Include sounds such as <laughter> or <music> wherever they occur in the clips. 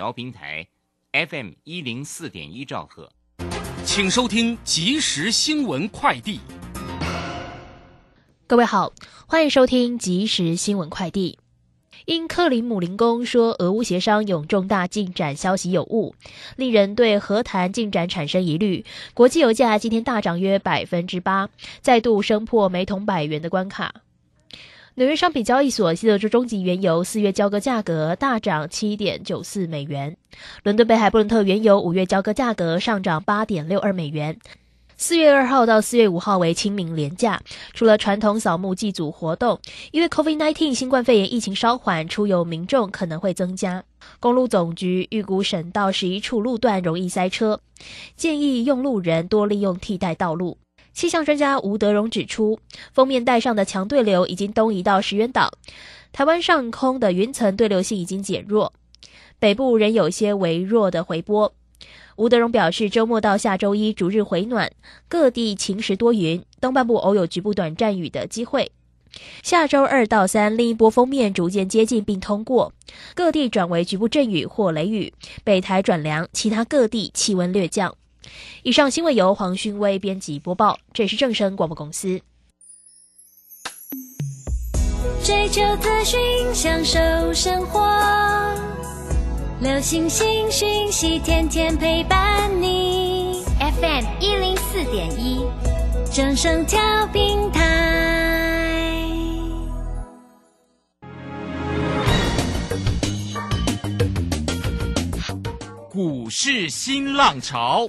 调频台 FM 一零四点一兆赫，请收听即时新闻快递。各位好，欢迎收听即时新闻快递。因克里姆林宫说俄乌协商有重大进展消息有误，令人对和谈进展产生疑虑。国际油价今天大涨约百分之八，再度升破每桶百元的关卡。纽约商品交易所西德州中级原油四月交割价格大涨七点九四美元，伦敦北海布伦特原油五月交割价格上涨八点六二美元。四月二号到四月五号为清明连假，除了传统扫墓祭祖活动，因为 COVID-19 新冠肺炎疫情稍缓，出游民众可能会增加。公路总局预估省道十一处路段容易塞车，建议用路人多利用替代道路。气象专家吴德荣指出，封面带上的强对流已经东移到石垣岛，台湾上空的云层对流性已经减弱，北部仍有些微弱的回波。吴德荣表示，周末到下周一逐日回暖，各地晴时多云，东半部偶有局部短暂雨的机会。下周二到三，另一波封面逐渐接近并通过，各地转为局部阵雨或雷雨，北台转凉，其他各地气温略降。以上新闻由黄勋威编辑播报，这里是正声广播公司。追求资讯，享受生活，流星星讯息，天天陪伴你。FM 一零四点一，正声调平台。股市新浪潮。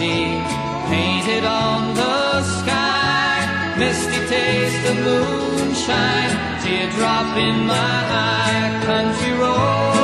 painted on the sky. Misty taste of moonshine, teardrop in my eye. Country roads,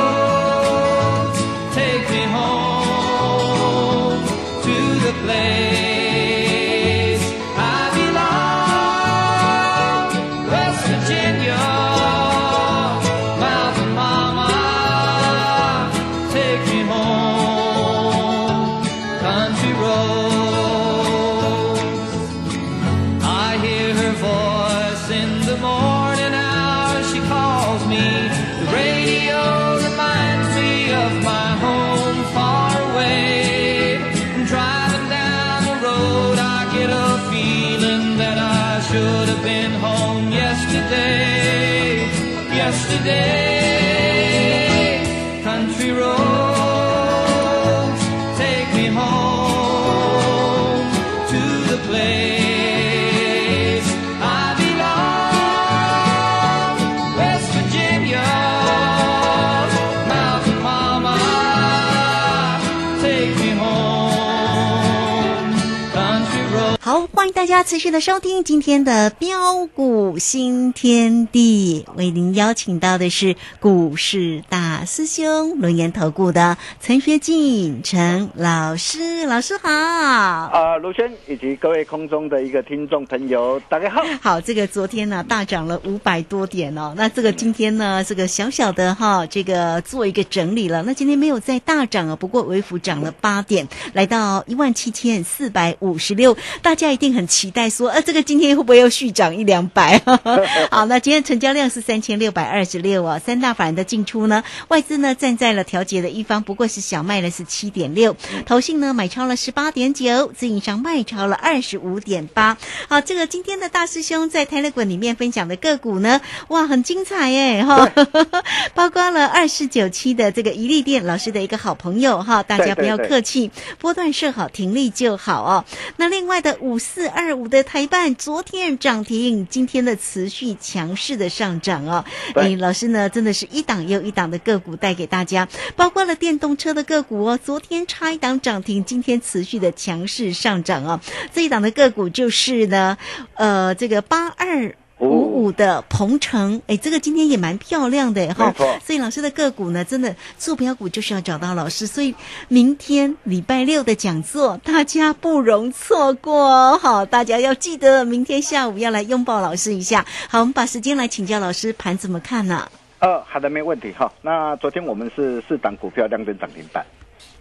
大家持续的收听今天的标股新天地，为您邀请到的是股市大师兄轮研投顾的陈学进陈老师，老师好。啊，卢轩以及各位空中的一个听众朋友，大家好。<laughs> 好，这个昨天呢大涨了五百多点哦，那这个今天呢这个小小的哈，这个做一个整理了。那今天没有再大涨啊，不过微幅涨了八点，来到一万七千四百五十六。大家家一定很期待说，呃，这个今天会不会又续涨一两百？<laughs> 好，那今天成交量是三千六百二十六哦，三大法人的进出呢，外资呢站在了调节的一方，不过是小卖了是七点六，投信呢买超了十八点九，自营商卖超了二十五点八。好，这个今天的大师兄在 Telegram 里面分享的个股呢，哇，很精彩耶哈，<laughs> 包括了二四九七的这个宜利店老师的一个好朋友哈，大家不要客气，波段设好停利就好哦。那另外的五四二五的台办昨天涨停，今天的持续强势的上涨哦。哎，老师呢真的是一档又一档的个股带给大家，包括了电动车的个股哦，昨天差一档涨停，今天持续的强势上涨哦。这一档的个股就是呢，呃，这个八二。五五的鹏程，哎，这个今天也蛮漂亮的哈。所以老师的个股呢，真的坐标股就是要找到老师。所以明天礼拜六的讲座，大家不容错过哦。好，大家要记得明天下午要来拥抱老师一下。好，我们把时间来请教老师盘怎么看呢？呃，好的，没问题哈。那昨天我们是四档股票亮灯涨停板，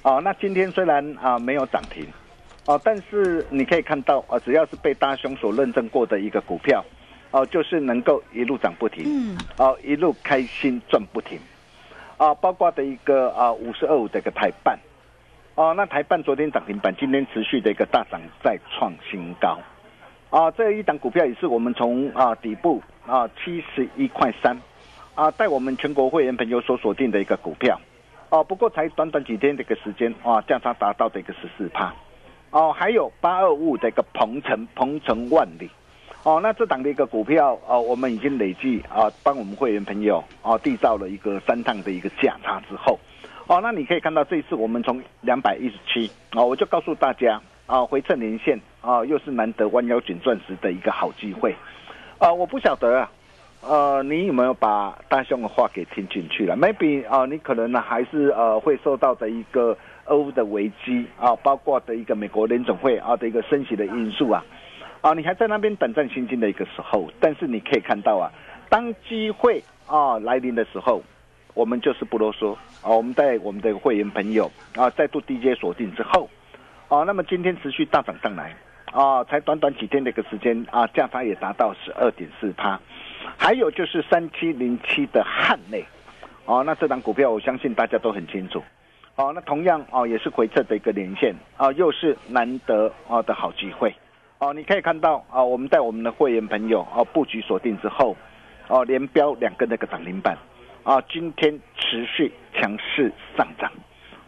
哦，那今天虽然啊没有涨停，哦，但是你可以看到啊，只要是被大兄所认证过的一个股票。哦，就是能够一路涨不停，嗯，哦，一路开心赚不停，啊，包括的一个啊五十二五的一个台办，哦，那台办昨天涨停板，今天持续的一个大涨，再创新高，啊，这一档股票也是我们从啊底部啊七十一块三，啊带我们全国会员朋友所锁定的一个股票，哦，不过才短短几天的一个时间，啊，价差达到的一个十四帕，哦，还有八二五的一个鹏程，鹏程万里。哦，那这档的一个股票哦，我们已经累计啊，帮我们会员朋友啊缔造了一个三趟的一个价差之后，哦，那你可以看到这一次我们从两百一十七啊，我就告诉大家啊，回撤连线啊，又是难得弯腰捡钻石的一个好机会。啊，我不晓得啊，呃，你有没有把大兄的话给听进去了？Maybe 啊，你可能呢还是呃会受到的一个俄乌的危机啊，包括的一个美国联总会啊的一个升息的因素啊。啊，你还在那边胆战心惊的一个时候，但是你可以看到啊，当机会啊来临的时候，我们就是不啰嗦啊，我们带我们的会员朋友啊再度 DJ 锁定之后，啊，那么今天持续大涨上来啊，才短短几天的一个时间啊，价差也达到十二点四趴，还有就是三七零七的汉内，哦，那这档股票我相信大家都很清楚，哦，那同样哦也是回撤的一个连线。啊，又是难得啊的好机会。哦，你可以看到啊，我们在我们的会员朋友哦布局锁定之后，哦连标两个那个涨停板，啊今天持续强势上涨，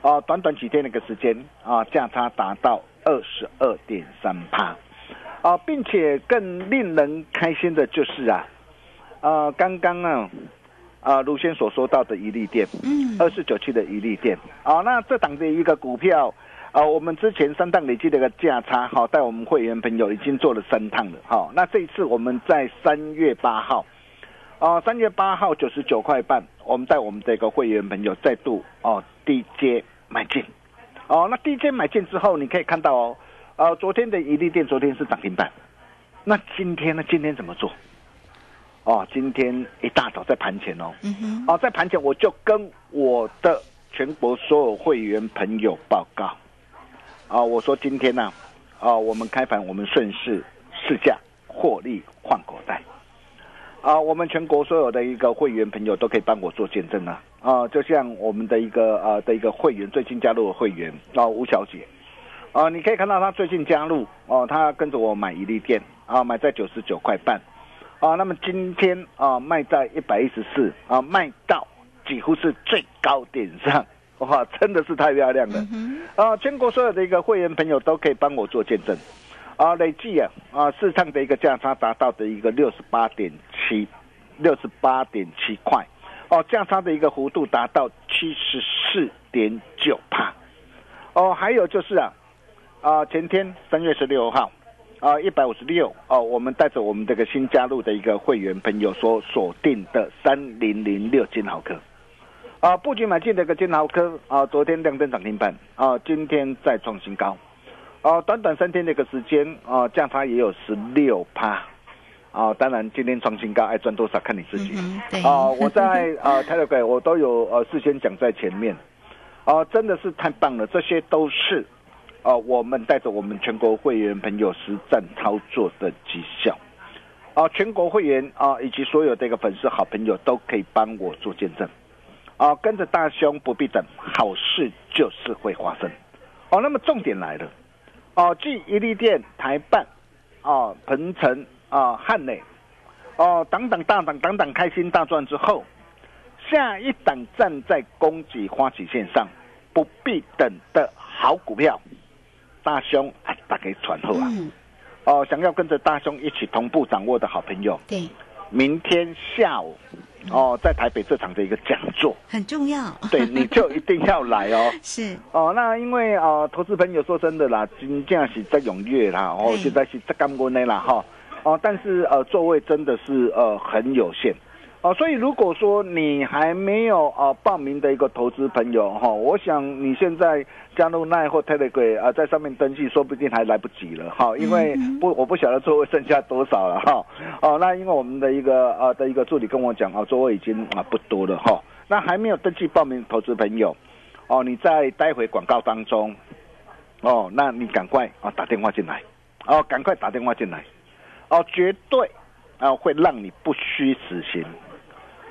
啊短短几天那个时间啊价差达到二十二点三趴，啊并且更令人开心的就是啊，啊刚刚啊啊卢先所说到的一利店，嗯二四九七的一利店，啊那这档的一个股票。啊，我们之前三趟累计的一个价差，哈，带我们会员朋友已经做了三趟了，哈。那这一次我们在三月八号，啊，三月八号九十九块半，我们带我们的一个会员朋友再度哦低阶买进，哦，那低阶买进之后，你可以看到哦，呃，昨天的一利店昨天是涨停板，那今天呢？今天怎么做？哦，今天一大早在盘前哦，嗯哼，哦，在盘前我就跟我的全国所有会员朋友报告。啊，我说今天呢，啊，我们开盘我们顺势试驾获利换口袋，啊，我们全国所有的一个会员朋友都可以帮我做见证啊，啊，就像我们的一个呃的一个会员最近加入的会员啊吴小姐，啊，你可以看到她最近加入哦，她跟着我买一粒店啊，买在九十九块半，啊，那么今天啊卖在一百一十四啊，卖到几乎是最高点上。<laughs> 哇，真的是太漂亮了！啊，全国所有的一个会员朋友都可以帮我做见证，啊，累计啊啊市场的一个价差达到的一个六十八点七，六十八点七块，哦，价差的一个幅度达到七十四点九帕，哦，还有就是啊啊前天三月十六号啊一百五十六哦，我们带着我们这个新加入的一个会员朋友所锁定的三零零六金豪科。啊，布局买进的一个金豪科啊，昨天亮灯涨停板啊，今天再创新高，啊，短短三天的一个时间啊，价差也有十六趴，啊，当然今天创新高，爱赚多少看你自己，啊，我在啊泰勒鬼我都有呃事先讲在前面，啊，真的是太棒了，这些都是呃，我们带着我们全国会员朋友实战操作的绩效。啊，全国会员啊，以及所有的一个粉丝好朋友都可以帮我做见证。啊，跟着大兄不必等，好事就是会发生。哦，那么重点来了。哦，继一利电、台办、哦，鹏程、啊，汉磊、哦，等等大涨，等等开心大赚之后，下一档站在供给花旗线上，不必等的好股票，大兄啊，大家传后啊。嗯，哦，想要跟着大兄一起同步掌握的好朋友，对，明天下午哦，在台北这场的一个讲座，很重要。对，你就一定要来哦。<laughs> 是，哦，那因为呃，投资朋友说真的啦，真正是在踊跃啦，哦，嗯现在是在干温的啦哈，哦，但是呃，座位真的是呃很有限。哦，所以如果说你还没有呃报名的一个投资朋友哈、我想你现在加入奈或 Telegram 啊、在上面登记，说不定还来不及了哈、因为不我不晓得座位剩下多少了哈、哦，那因为我们的一个呃的一个助理跟我讲啊，座位已经啊不多了哈、那还没有登记报名投资朋友，哦，你在待会广告当中，哦，那你赶快啊打电话进来，哦，赶快打电话进来，哦，绝对啊会让你不虚此行，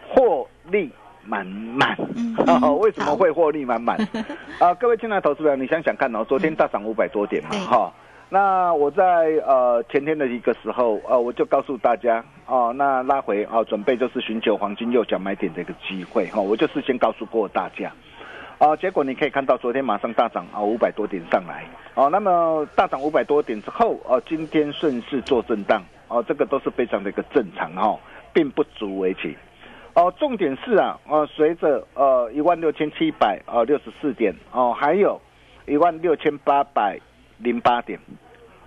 获利满满。<laughs> 为什么好会获利满满？<laughs> 啊，各位亲爱的投资者，你想想看哦，昨天大涨五百多点嘛，对哈、那我在呃前天的一个时候，呃，我就告诉大家哦，那拉回哦，准备就是寻求黄金右脚买点的一个机会哈、我就事先告诉过大家。啊，结果你可以看到昨天马上大涨啊五百多点上来，哦，那么大涨五百多点之后，哦，今天顺势做震荡，哦，这个都是非常的一个正常哈、并不足为奇。哦，重点是啊，呃，随着呃一万六千七百呃六十四点哦，还有一万六千八百零八点，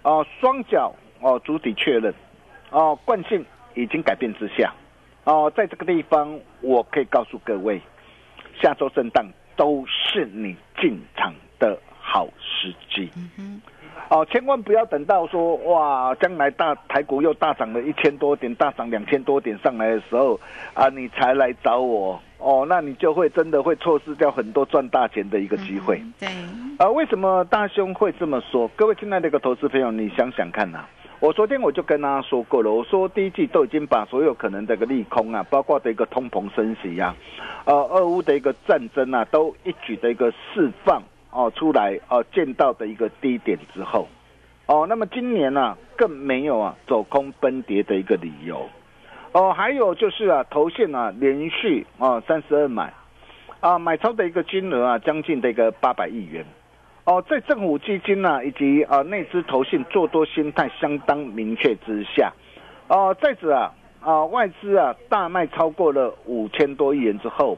哦，双脚哦主体确认，哦，惯性已经改变之下，哦，在这个地方我可以告诉各位，下周震荡都是你进场的好时机。哦，千万不要等到说哇，将来大台股又大涨了一千多点，大涨两千多点上来的时候啊，你才来找我哦，那你就会真的会错失掉很多赚大钱的一个机会。对，啊，为什么大兄会这么说？各位亲爱的一个投资朋友，你想想看呐、我昨天我就跟大家说过了，我说第一季都已经把所有可能的一个利空啊，包括的一个通膨升息呀、呃，俄乌的一个战争啊，都一举的一个释放哦出来哦，见到的一个低点之后，哦，那么今年呢、更没有啊走空崩跌的一个理由，哦，还有就是啊，投信啊连续啊三十二买，啊买超的一个金额啊将近的一个八百亿元。哦，在政府基金呢、以及啊内资投信做多心态相当明确之下，哦，再者啊啊外资啊大卖超过了五千多亿元之后，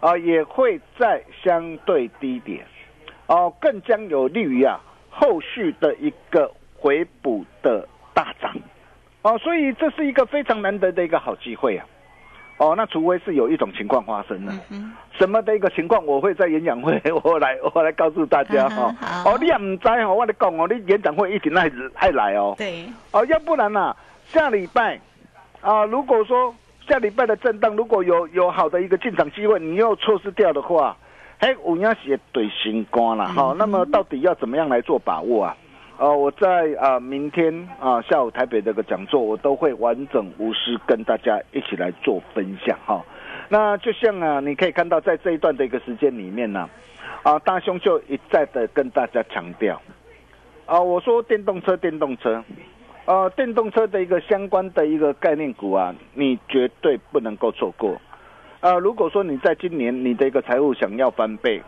啊也会在相对低点，哦更将有利于啊后续的一个回补的大涨，哦，所以这是一个非常难得的一个好机会啊。哦，那除非是有一种情况发生了，嗯什么的一个情况，我会在演讲会 <laughs> 我来我来告诉大家 <laughs> 哈、好。哦，你也唔知哦，我跟你讲哦，你演讲会一定爱爱来哦。对，哦，要不然呐、下礼拜啊，如果说下礼拜的震荡如果有有好的一个进场机会，你又错失掉的话，嘿，有影是对心肝啦哈、那么到底要怎么样来做把握啊？呃，我在啊、明天啊、下午台北这个讲座，我都会完整无私跟大家一起来做分享哈、那就像啊，你可以看到在这一段的一个时间里面呢、啊，大兄就一再的跟大家强调，啊，我说电动车，电动车，呃，电动车的一个相关的一个概念股啊，你绝对不能够错过。呃，如果说你在今年你的一个财务想要翻倍，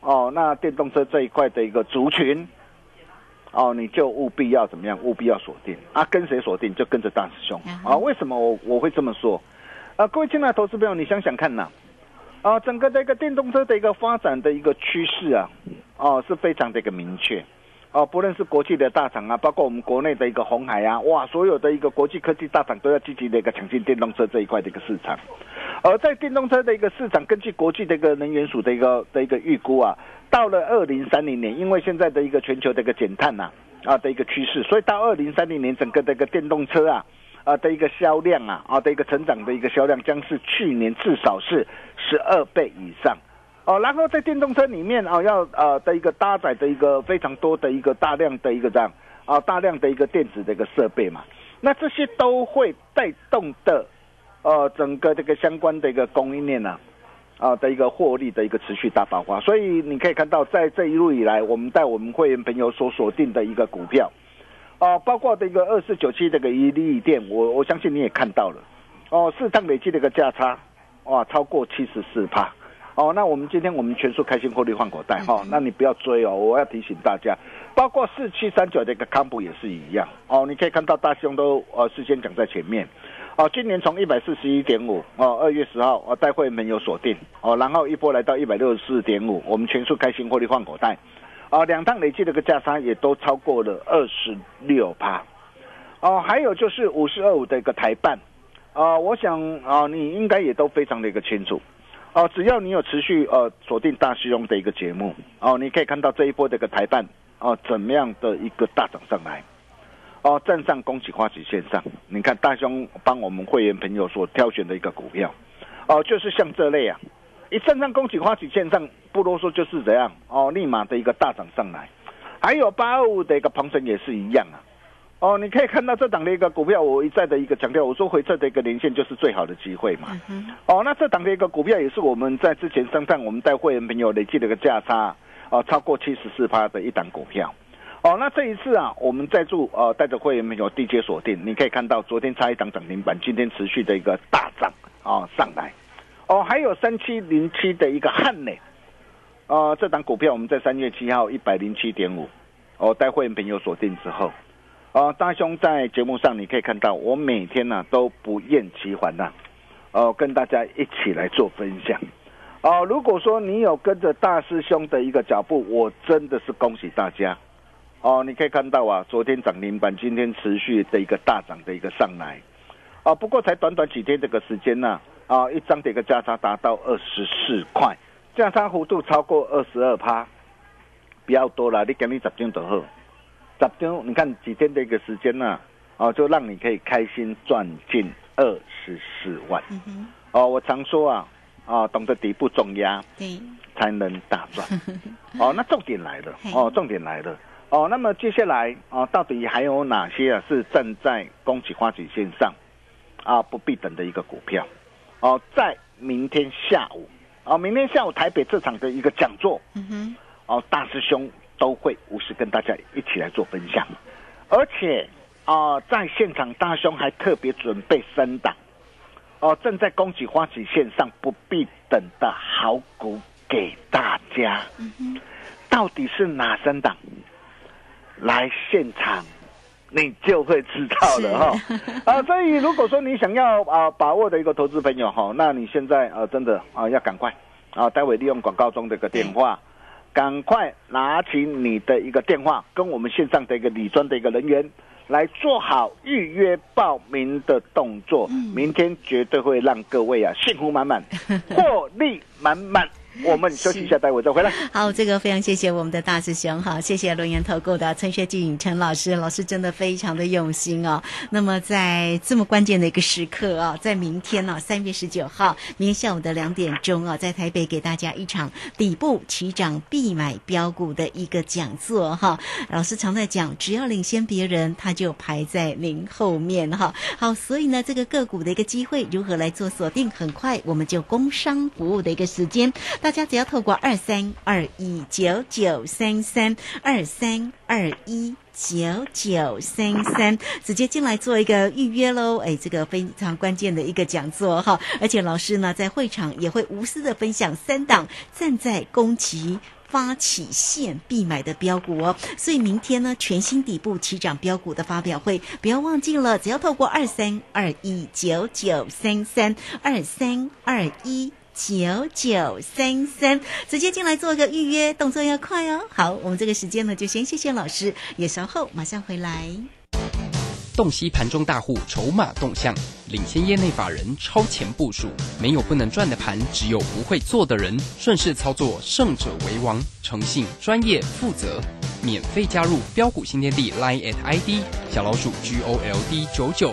哦，那电动车这一块的一个族群，哦，你就务必要怎么样？务必要锁定啊！跟谁锁定？就跟着大师兄啊！为什么我我会这么说？啊，各位亲爱的投资朋友，你想想看呐、啊，整个的一个电动车的一个发展的一个趋势啊，哦，是非常的一个明确。哦，不论是国际的大厂啊，包括我们国内的一个红海啊，哇，所有的一个国际科技大厂都要积极的一个抢进电动车这一块的一个市场。而在电动车的一个市场，根据国际的一个能源署的一个的一个预估啊，到了二零三零年，因为现在的一个全球的一个减碳呐啊的一个趋势，所以到二零三零年，整个的一个电动车啊啊的一个销量啊啊的一个成长的一个销量，将是去年至少是十二倍以上。哦，然后在电动车里面啊，要呃的一个搭载的一个非常多的一个大量的一个这样啊大量的一个电子的一个设备嘛，那这些都会带动的呃整个这个相关的一个供应链呢啊的一个获利的一个持续大爆发，所以你可以看到，在这一路以来，我们带我们会员朋友所锁定的一个股票，哦，包括这个二四九七这个一利店，我我相信你也看到了，哦，市场累计的一个价差，哇，超过七十四帕。哦，那我们今天我们全数开心获利换口袋哈、那你不要追哦，我要提醒大家，包括四七三九的一个康普也是一样哦，你可以看到大兄都呃事先讲在前面，哦，今年从一百四十一点五哦，二月十号哦，带会没有锁定哦，然后一波来到一百六十四点五，我们全数开心获利换口袋，哦，两趟累计的一个价差也都超过了二十六趴，哦，还有就是五十二五的一个台办，啊、我想啊、你应该也都非常的一个清楚。哦，只要你有持续呃锁定大师兄的一个节目哦，你可以看到这一波的一个台办哦怎么样的一个大涨上来，哦站上恭喜花旗线上，你看大兄帮我们会员朋友所挑选的一个股票，哦就是像这类啊，一站上恭喜花旗线上，不啰嗦就是怎样哦，立马的一个大涨上来，还有八二五的一个鹏程也是一样啊。哦，你可以看到这档的一个股票，我一再的一个强调，我说回撤的一个连线就是最好的机会嘛。哦，那这档的一个股票也是我们在之前上上我们带会员朋友累计的一个价差，哦，超过七十四趴的一档股票。哦，那这一次啊，我们在住呃带着会员朋友地接锁定，你可以看到昨天差一档涨停板，今天持续的一个大涨啊、上来。哦，还有三七零七的一个汉磊，呃，这档股票我们在三月七号一百零七点五，哦，带会员朋友锁定之后。啊、大兄在节目上你可以看到，我每天呢、都不厌其烦呐、哦、跟大家一起来做分享。哦、如果说你有跟着大师兄的一个脚步，我真的是恭喜大家。哦，你可以看到啊，昨天涨停板，今天持续的一个大涨的一个上来。啊，不过才短短几天这个时间呢、啊，一张的一个价差达到二十四块，价差幅度超过二十二趴，比较多了，你给你十张就好。十张，你看几天的一个时间呢、哦，就让你可以开心赚进二十四万。哦，我常说啊，哦，懂得底部重压对，才能大赚。<laughs> 哦，那重点来了，哦，重点来了。哦，那么接下来啊，到底还有哪些啊是站在恭喜花旗线上啊不必等的一个股票？哦，在明天下午，哦，明天下午台北这场的一个讲座，嗯哼，哦，大师兄都会无私跟大家一起来做分享，而且啊、在现场大兄还特别准备三档，哦，正在恭喜花旗线上不必等的好股给大家，到底是哪三档？来现场。你就会知道了哈，啊，所以如果说你想要啊把握的一个投资朋友哈，那你现在啊真的啊要赶快啊，待会利用广告中的一个电话，赶快拿起你的一个电话，跟我们线上的一个理专的一个人员来做好预约报名的动作，明天绝对会让各位啊幸福满满，<laughs> 获利满满。<laughs> 我们休息一下，待会再回来。好，这个非常谢谢我们的大师兄哈，谢谢龙岩投顾的陈学进陈老师，老师真的非常的用心哦。那么在这么关键的一个时刻啊，在明天呢、三月十九号，明天下午的两点钟啊，在台北给大家一场底部起涨必买标股的一个讲座哈。老师常在讲，只要领先别人，他就排在您后面哈。好，所以呢，这个个股的一个机会如何来做锁定，很快我们就工商服务的一个时间。大家只要透过二三二一九九三三二三二一。九九三三，直接进来做一个预约喽！哎，这个非常关键的一个讲座哈，而且老师呢在会场也会无私的分享三档站在攻击发起线必买的标股哦，所以明天呢全新底部起涨标股的发表会，不要忘记了，只要透过二三二一九九三三二三二一。九九三三，直接进来做个预约，动作要快哦。好，我们这个时间呢，就先谢谢老师，也稍后马上回来。洞悉盘中大户筹码动向，领先业内法人超前部署。没有不能赚的盘，只有不会做的人。顺势操作，胜者为王。诚信、专业、负责。免费加入标股新天地 Line at ID 小老鼠 G O L D 九九。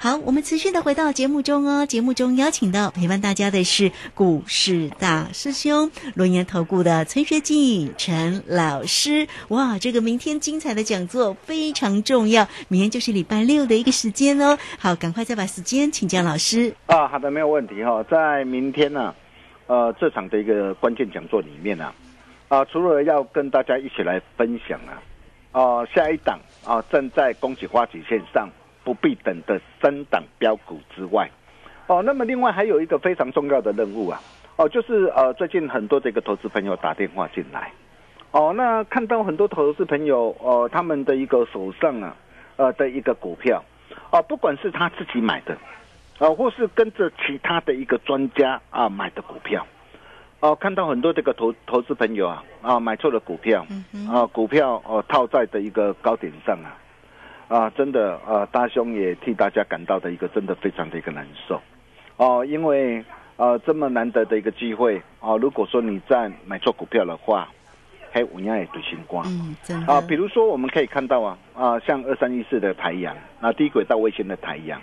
好，我们持续的回到节目中哦。节目中邀请到陪伴大家的是股市大师兄轮研投顾的陈学进陈老师。哇，这个明天精彩的讲座非常重要，明天就是礼拜六的一个时间哦。好，赶快再把时间请教老师。啊，好的，没有问题哈、在明天呢、呃，这场的一个关键讲座里面呢、啊，除了要跟大家一起来分享啊，啊，下一档啊，站在恭喜花旗线上不必等的三档标股之外，哦，那么另外还有一个非常重要的任务啊，哦，就是呃，最近很多这个投资朋友打电话进来，哦，那看到很多投资朋友哦，他们的一个手上啊，呃的一个股票，哦，不管是他自己买的。啊，或是跟着其他的一个专家啊买的股票，哦、看到很多这个投投资朋友啊啊买错了股票，啊股票哦、套在的一个高点上啊，啊真的啊大兄也替大家感到的一个真的非常的一个难受，哦，因为呃这么难得的一个机会哦，如果说你在买错股票的话，还有样也对星光。嗯，真的啊，比如说我们可以看到啊啊，像二三一四的台阳啊，低轨道卫星的台阳，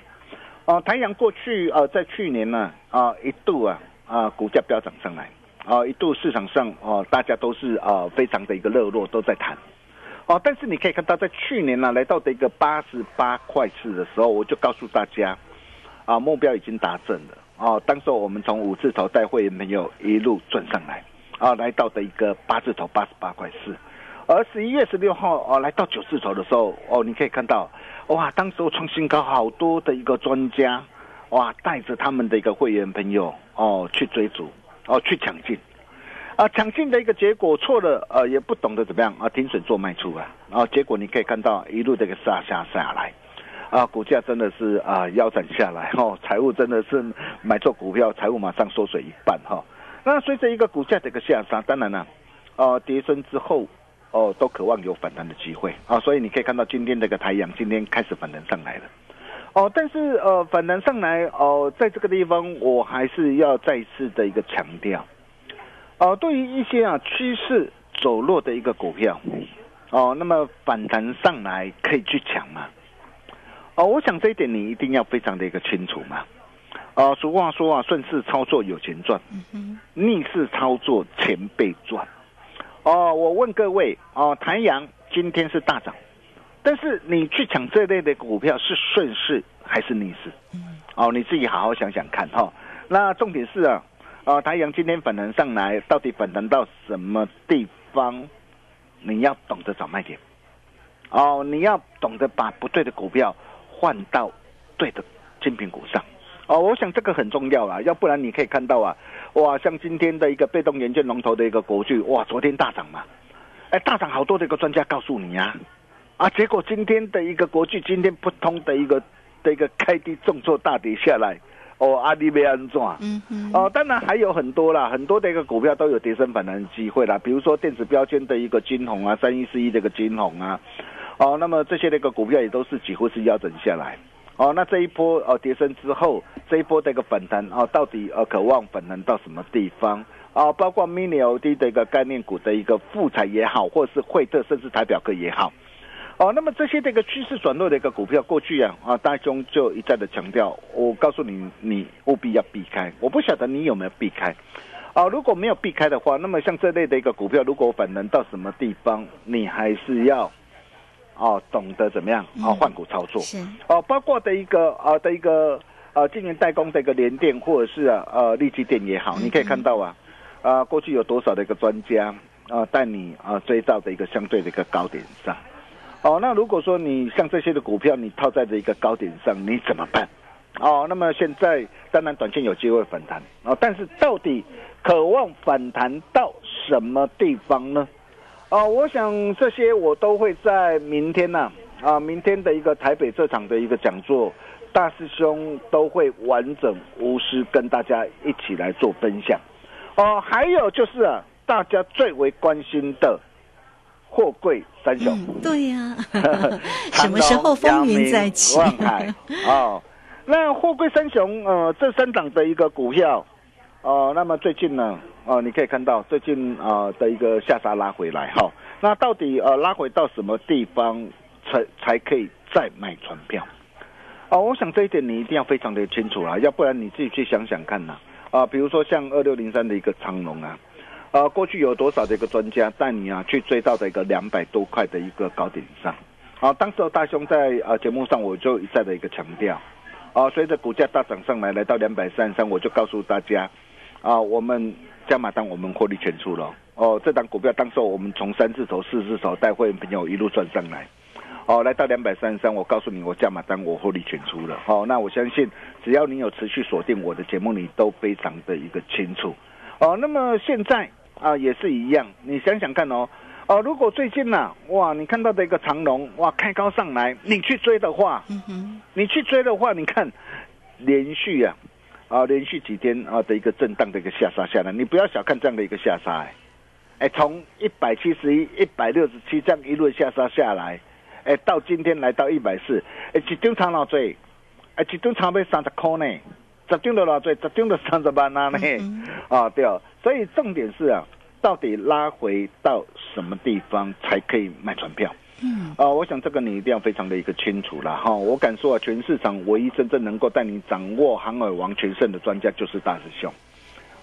啊，台阳过去呃在去年呢啊一度啊啊股价飙涨上来啊，一度市场上哦、大家都是啊非常的一个热络都在谈。哦，但是你可以看到，在去年呢、来到的一个八十八块四的时候，我就告诉大家，啊，目标已经达成了。哦，当时我们从五字头带会员朋友一路赚上来，啊，来到的一个八字头八十八块四。而十一月十六号哦，来到九字头的时候哦，你可以看到，哇，当时我创新高，好多的一个专家，哇，带着他们的一个会员朋友哦去追逐，哦去抢进，啊，抢进的一个结果错了，呃，也不懂得怎么样啊，停损做卖出啊，啊，结果你可以看到一路这个杀下下来，啊，股价真的是啊腰斩下来哦，财务真的是买错股票，财务马上缩水一半哈、那随着一个股价的一个下杀，当然了，呃，跌升之后。哦，都渴望有反弹的机会啊，所以你可以看到今天这个太阳今天开始反弹上来了。哦，但是呃，反弹上来哦，在这个地方我还是要再次的一个强调，哦，对于一些啊趋势走弱的一个股票，哦，那么反弹上来可以去抢吗？哦，我想这一点你一定要非常的一个清楚嘛。啊、俗话说啊，顺势操作有钱赚，逆势操作钱被赚。哦，我问各位哦，台阳今天是大涨，但是你去抢这类的股票是顺势还是逆势？哦，你自己好好想想看哈、那重点是啊，啊，太阳今天反弹上来，到底反弹到什么地方？你要懂得找卖点。哦，你要懂得把不对的股票换到对的精品股上。哦，我想这个很重要啊，要不然你可以看到啊，哇，像今天的一个被动元件龙头的一个国巨，哇，昨天大涨嘛，哎，大涨好多的一个专家告诉你啊，啊，结果今天的一个国巨，今天扑通的一个的一个开低重挫大跌下来，哦，阿里被安怎？嗯嗯，哦，当然还有很多啦，很多的一个股票都有跌升反弹的机会啦，比如说电子标签的一个金红啊，三一四一这个金红啊，哦，那么这些那个股票也都是几乎是腰斩下来。哦，那这一波哦跌升之后，这一波的一个反弹哦，到底呃渴望反弹到什么地方？啊，包括 mini LED 的一个概念股的一个富彩也好，或者是惠特甚至台表科也好，哦，那么这些这个趋势转弱的一个股票，过去啊啊大兄就一再的强调，我告诉你，你务必要避开。我不晓得你有没有避开。啊，如果没有避开的话，那么像这类的一个股票，如果反弹到什么地方，你还是要哦懂得怎么样啊换股操作。是，哦，包括的一个啊的一个呃晶圆代工的一个联电或者是啊呃利基电也好，你可以看到啊啊过去有多少的一个专家啊带你啊追到的一个相对的一个高点上。哦，那如果说你像这些的股票，你套在这一个高点上，你怎么办？哦，那么现在当然短线有机会反弹哦，但是到底渴望反弹到什么地方呢？哦，我想这些我都会在明天呐啊明天的一个台北这场的一个讲座，大师兄都会完整无私跟大家一起来做分享。哦，还有就是啊，大家最为关心的货柜三雄。嗯，对呀、<laughs> 什么时候风云再起？哦，那货柜三雄呃这三档的一个股票，哦、那么最近呢，哦、你可以看到最近啊、呃的一个下杀拉回来哈、那到底呃拉回到什么地方才才可以再买船票？哦，我想这一点你一定要非常的清楚啊，要不然你自己去想想看呐、啊。比如说像二六零三的一个长龙啊，呃，过去有多少的一个专家带你啊去追到的一个两百多块的一个高点上？啊，当时候大兄在呃节目上我就一再的一个强调，啊，随着股价大涨上来，来到两百三十三，我就告诉大家，啊，我们加码单我们获利全出了。哦，这档股票当时我们从三字头、四字头带会员朋友一路赚上来。哦，来到两百三十三，我告诉你，我加码单我获利全出了。哦，那我相信只要你有持续锁定我的节目，你都非常的一个清楚。哦，那么现在啊也是一样，你想想看哦，哦，如果最近呐、哇，你看到的一个长龙，哇，开高上来，你去追的话，嗯，你去追的话，你看连续啊啊连续几天啊的一个震荡的一个下杀下来，你不要小看这样的一个下杀，哎，从一百七十一、一百六十七这样一路下杀下来，哎，到今天来到一百四，哎，一张长老最，哎，一张长要三十块呢，十张的老最，十张的三十万啊呢，啊对哦，所以重点是啊，到底拉回到什么地方才可以买船票？嗯，啊、我想这个你一定要非常的一个清楚了哈。我敢说啊，全市场唯一真正能够带你掌握航海王全胜的专家就是大师兄。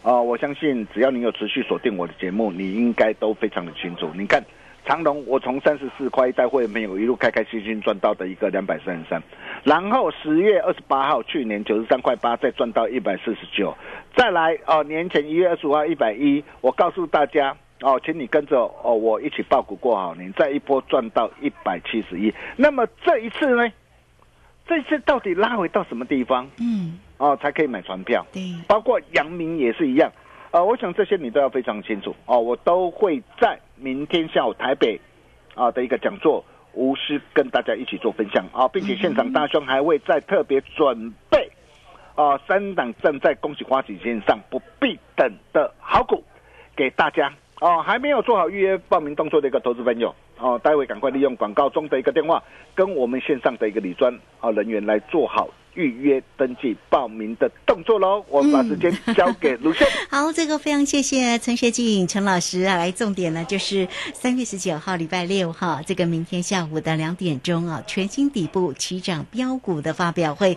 啊、我相信只要你有持续锁定我的节目，你应该都非常的清楚。你看长隆，我从三十四块一带会没有一路开开心心赚到的一个两百三十三，然后十月二十八号去年九十三块八再赚到一百四十九，再来哦、年前一月二十五号一百一，我告诉大家。哦，请你跟着哦，我一起报股过好年，再一波赚到一百七十一。那么这一次呢？这一次到底拉回到什么地方嗯，哦，才可以买船票？对，包括阳明也是一样。呃，我想这些你都要非常清楚哦，我都会在明天下午台北啊的一个讲座，无私跟大家一起做分享啊，并且现场大兄还会再特别准备啊三档正在恭喜花旗线上不必等的好股给大家。哦，还没有做好预约报名动作的一个投资朋友哦，待会赶快利用广告中的一个电话，跟我们线上的一个理专啊人员来做好预约登记报名的动作喽。我们把时间交给卢兄。<laughs> 好，这个非常谢谢陈学静陈老师啊，来重点呢就是三月十九号礼拜六哈，这个明天下午的两点钟啊，全新底部起涨标股的发表会。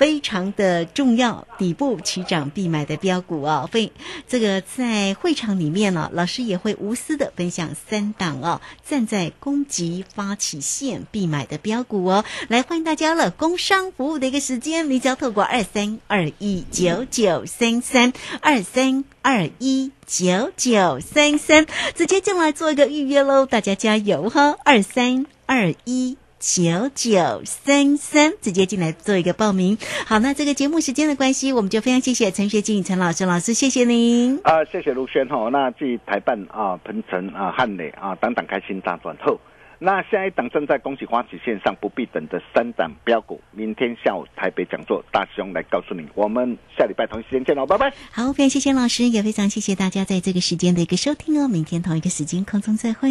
非常的重要，底部起涨必买的标股哦，非这个在会场里面呢、老师也会无私的分享三档哦，站在攻击发起线必买的标股哦，来欢迎大家了，工商服务的一个时间，你只要透过二三二一九九三三二三二一九九三三直接进来做一个预约喽，大家加油哈，二三二一。九九三三，直接进来做一个报名。好，那这个节目时间的关系，我们就非常谢谢陈学静陈老师老师，谢谢您。啊，谢谢卢轩哈。那继台办啊、鹏程啊、汉磊啊，等等开心大转后，那下一档正在恭喜花旗线上不必等的三档标股，明天下午台北讲座，大师兄来告诉你。我们下礼拜同一时间见喽，拜拜。好，非常谢谢老师，也非常谢谢大家在这个时间的一个收听哦。明天同一个时间空中再会。